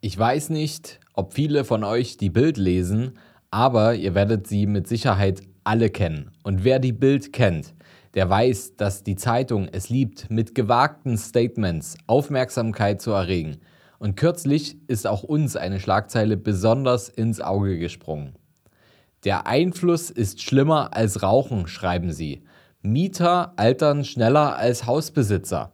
Ich weiß nicht, ob viele von euch die Bild lesen, aber ihr werdet sie mit Sicherheit alle kennen. Und wer die Bild kennt, der weiß, dass die Zeitung es liebt, mit gewagten Statements Aufmerksamkeit zu erregen. Und kürzlich ist auch uns eine Schlagzeile besonders ins Auge gesprungen. Der Einfluss ist schlimmer als Rauchen, schreiben sie. Mieter altern schneller als Hausbesitzer.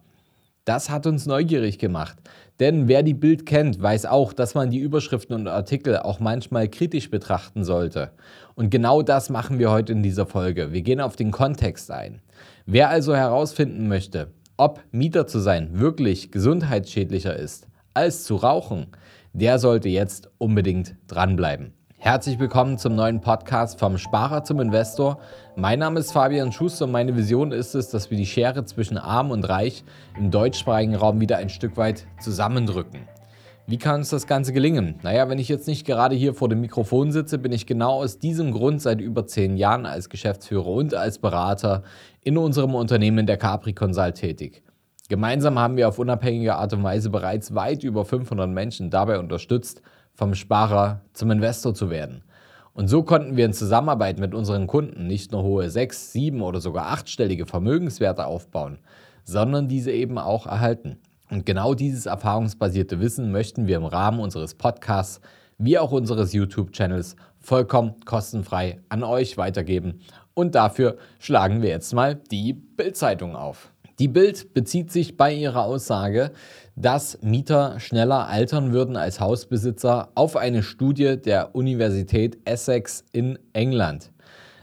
Das hat uns neugierig gemacht. Denn wer die Bild kennt, weiß auch, dass man die Überschriften und Artikel auch manchmal kritisch betrachten sollte. Und genau das machen wir heute in dieser Folge. Wir gehen auf den Kontext ein. Wer also herausfinden möchte, ob Mieter zu sein wirklich gesundheitsschädlicher ist als zu rauchen, der sollte jetzt unbedingt dranbleiben. Herzlich willkommen zum neuen Podcast vom Sparer zum Investor. Mein Name ist Fabian Schuster und meine Vision ist es, dass wir die Schere zwischen Arm und Reich im deutschsprachigen Raum wieder ein Stück weit zusammendrücken. Wie kann uns das Ganze gelingen? Naja, wenn ich jetzt nicht gerade hier vor dem Mikrofon sitze, bin ich genau aus diesem Grund seit über zehn Jahren als Geschäftsführer und als Berater in unserem Unternehmen der Capri Consult tätig. Gemeinsam haben wir auf unabhängige Art und Weise bereits weit über 500 Menschen dabei unterstützt, vom Sparer zum Investor zu werden. Und so konnten wir in Zusammenarbeit mit unseren Kunden nicht nur hohe sechs, sieben oder sogar achtstellige Vermögenswerte aufbauen, sondern diese eben auch erhalten. Und genau dieses erfahrungsbasierte Wissen möchten wir im Rahmen unseres Podcasts wie auch unseres YouTube-Channels vollkommen kostenfrei an euch weitergeben. Und dafür schlagen wir jetzt mal die Bildzeitung auf. Die Bild bezieht sich bei ihrer Aussage, dass Mieter schneller altern würden als Hausbesitzer auf eine Studie der Universität Essex in England.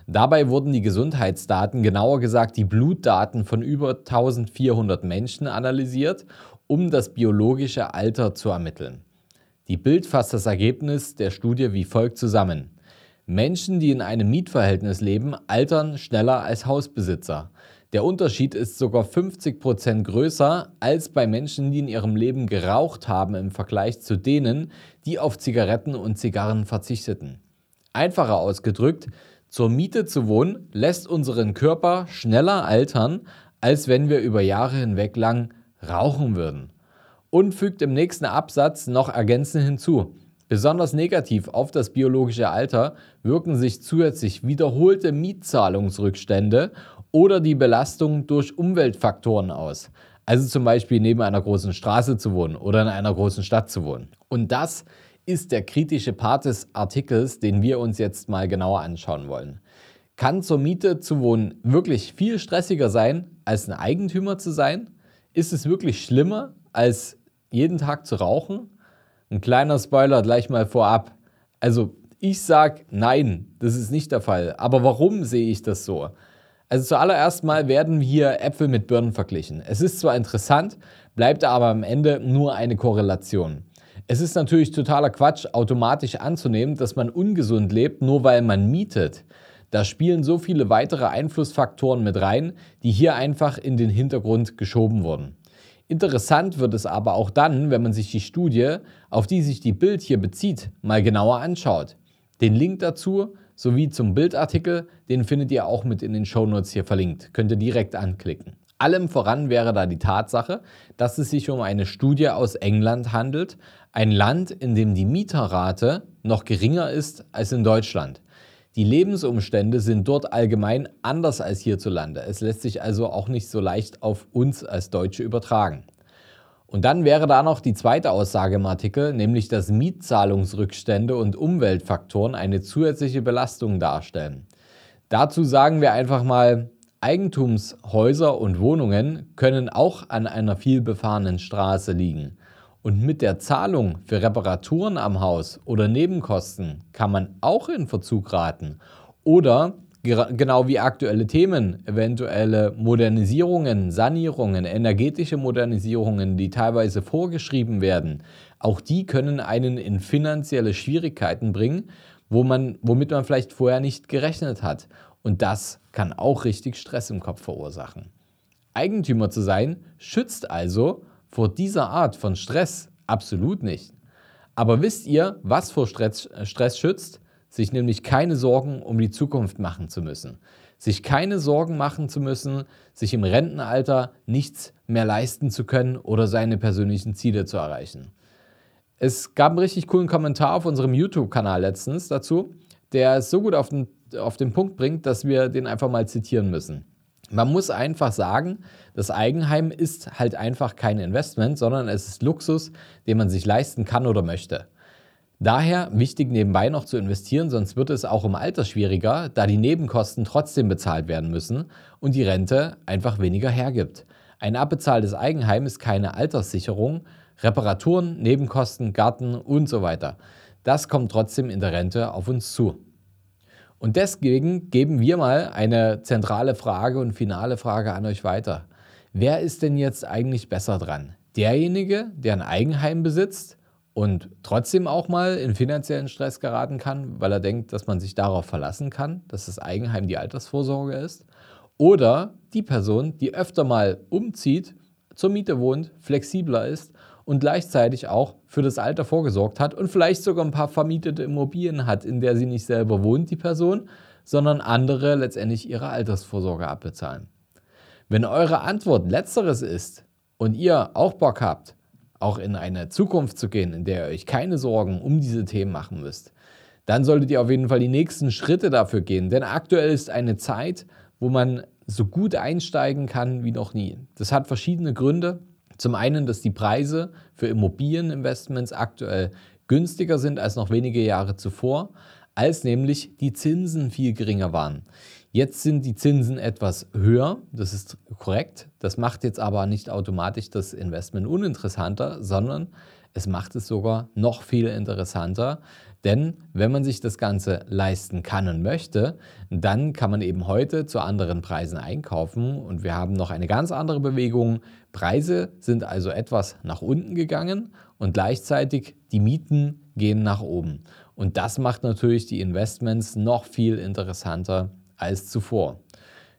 Dabei wurden die Gesundheitsdaten, genauer gesagt die Blutdaten von über 1400 Menschen analysiert, um das biologische Alter zu ermitteln. Die Bild fasst das Ergebnis der Studie wie folgt zusammen. Menschen, die in einem Mietverhältnis leben, altern schneller als Hausbesitzer. Der Unterschied ist sogar 50 Prozent größer als bei Menschen, die in ihrem Leben geraucht haben im Vergleich zu denen, die auf Zigaretten und Zigarren verzichteten. Einfacher ausgedrückt, zur Miete zu wohnen lässt unseren Körper schneller altern, als wenn wir über Jahre hinweg lang rauchen würden. Und fügt im nächsten Absatz noch ergänzend hinzu. Besonders negativ auf das biologische Alter wirken sich zusätzlich wiederholte Mietzahlungsrückstände oder die Belastung durch Umweltfaktoren aus. Also zum Beispiel neben einer großen Straße zu wohnen oder in einer großen Stadt zu wohnen. Und das ist der kritische Part des Artikels, den wir uns jetzt mal genauer anschauen wollen. Kann zur Miete zu wohnen wirklich viel stressiger sein, als ein Eigentümer zu sein? Ist es wirklich schlimmer, als jeden Tag zu rauchen? Ein kleiner Spoiler gleich mal vorab. Also ich sage nein, das ist nicht der Fall. Aber warum sehe ich das so? Also zuallererst mal werden hier Äpfel mit Birnen verglichen. Es ist zwar interessant, bleibt aber am Ende nur eine Korrelation. Es ist natürlich totaler Quatsch, automatisch anzunehmen, dass man ungesund lebt, nur weil man mietet. Da spielen so viele weitere Einflussfaktoren mit rein, die hier einfach in den Hintergrund geschoben wurden. Interessant wird es aber auch dann, wenn man sich die Studie, auf die sich die Bild hier bezieht, mal genauer anschaut. Den Link dazu sowie zum Bildartikel, den findet ihr auch mit in den Shownotes hier verlinkt. Könnt ihr direkt anklicken. Allem voran wäre da die Tatsache, dass es sich um eine Studie aus England handelt, ein Land, in dem die Mieterrate noch geringer ist als in Deutschland. Die Lebensumstände sind dort allgemein anders als hierzulande. Es lässt sich also auch nicht so leicht auf uns als Deutsche übertragen. Und dann wäre da noch die zweite Aussage im Artikel, nämlich dass Mietzahlungsrückstände und Umweltfaktoren eine zusätzliche Belastung darstellen. Dazu sagen wir einfach mal, Eigentumshäuser und Wohnungen können auch an einer vielbefahrenen Straße liegen. Und mit der Zahlung für Reparaturen am Haus oder Nebenkosten kann man auch in Verzug raten. Oder Genau wie aktuelle Themen, eventuelle Modernisierungen, Sanierungen, energetische Modernisierungen, die teilweise vorgeschrieben werden, auch die können einen in finanzielle Schwierigkeiten bringen, wo man, womit man vielleicht vorher nicht gerechnet hat. Und das kann auch richtig Stress im Kopf verursachen. Eigentümer zu sein schützt also vor dieser Art von Stress absolut nicht. Aber wisst ihr, was vor Stress, Stress schützt? Sich nämlich keine Sorgen um die Zukunft machen zu müssen, sich keine Sorgen machen zu müssen, sich im Rentenalter nichts mehr leisten zu können oder seine persönlichen Ziele zu erreichen. Es gab einen richtig coolen Kommentar auf unserem YouTube-Kanal letztens dazu, der es so gut auf den, auf den Punkt bringt, dass wir den einfach mal zitieren müssen. Man muss einfach sagen, das Eigenheim ist halt einfach kein Investment, sondern es ist Luxus, den man sich leisten kann oder möchte. Daher wichtig nebenbei noch zu investieren, sonst wird es auch im Alter schwieriger, da die Nebenkosten trotzdem bezahlt werden müssen und die Rente einfach weniger hergibt. Ein abbezahltes Eigenheim ist keine Alterssicherung, Reparaturen, Nebenkosten, Garten und so weiter. Das kommt trotzdem in der Rente auf uns zu. Und deswegen geben wir mal eine zentrale Frage und finale Frage an euch weiter. Wer ist denn jetzt eigentlich besser dran? Derjenige, der ein Eigenheim besitzt und trotzdem auch mal in finanziellen Stress geraten kann, weil er denkt, dass man sich darauf verlassen kann, dass das Eigenheim die Altersvorsorge ist? Oder die Person, die öfter mal umzieht, zur Miete wohnt, flexibler ist und gleichzeitig auch für das Alter vorgesorgt hat und vielleicht sogar ein paar vermietete Immobilien hat, in der sie nicht selber wohnt, die Person, sondern andere letztendlich ihre Altersvorsorge abbezahlen. Wenn eure Antwort letzteres ist und ihr auch Bock habt, auch in eine Zukunft zu gehen, in der ihr euch keine Sorgen um diese Themen machen müsst, dann solltet ihr auf jeden Fall die nächsten Schritte dafür gehen. Denn aktuell ist eine Zeit, wo man so gut einsteigen kann wie noch nie. Das hat verschiedene Gründe. Zum einen, dass die Preise für Immobilieninvestments aktuell günstiger sind als noch wenige Jahre zuvor, als nämlich die Zinsen viel geringer waren. Jetzt sind die Zinsen etwas höher, das ist korrekt. Das macht jetzt aber nicht automatisch das Investment uninteressanter, sondern es macht es sogar noch viel interessanter, denn wenn man sich das Ganze leisten kann und möchte, dann kann man eben heute zu anderen Preisen einkaufen und wir haben noch eine ganz andere Bewegung. Preise sind also etwas nach unten gegangen und gleichzeitig die Mieten gehen nach oben. Und das macht natürlich die Investments noch viel interessanter als zuvor.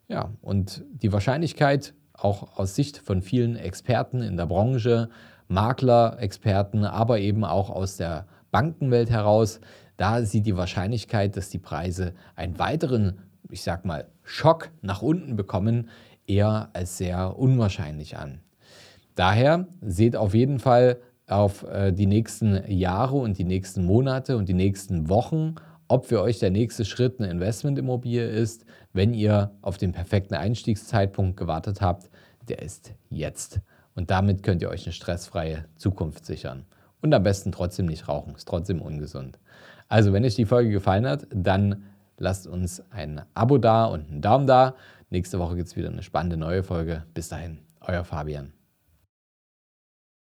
Ja, und die Wahrscheinlichkeit, auch aus Sicht von vielen Experten in der Branche, Makler, Experten, aber eben auch aus der Bankenwelt heraus, da sieht die Wahrscheinlichkeit, dass die Preise einen weiteren, ich sag mal, Schock nach unten bekommen, eher als sehr unwahrscheinlich an. Daher seht auf jeden Fall auf äh, die nächsten Jahre und die nächsten Monate und die nächsten Wochen, ob für euch der nächste Schritt eine Investmentimmobilie ist, wenn ihr auf den perfekten Einstiegszeitpunkt gewartet habt, der ist jetzt. Und damit könnt ihr euch eine stressfreie Zukunft sichern. Und am besten trotzdem nicht rauchen, ist trotzdem ungesund. Also, wenn euch die Folge gefallen hat, dann lasst uns ein Abo da und einen Daumen da. Nächste Woche gibt es wieder eine spannende neue Folge. Bis dahin, euer Fabian.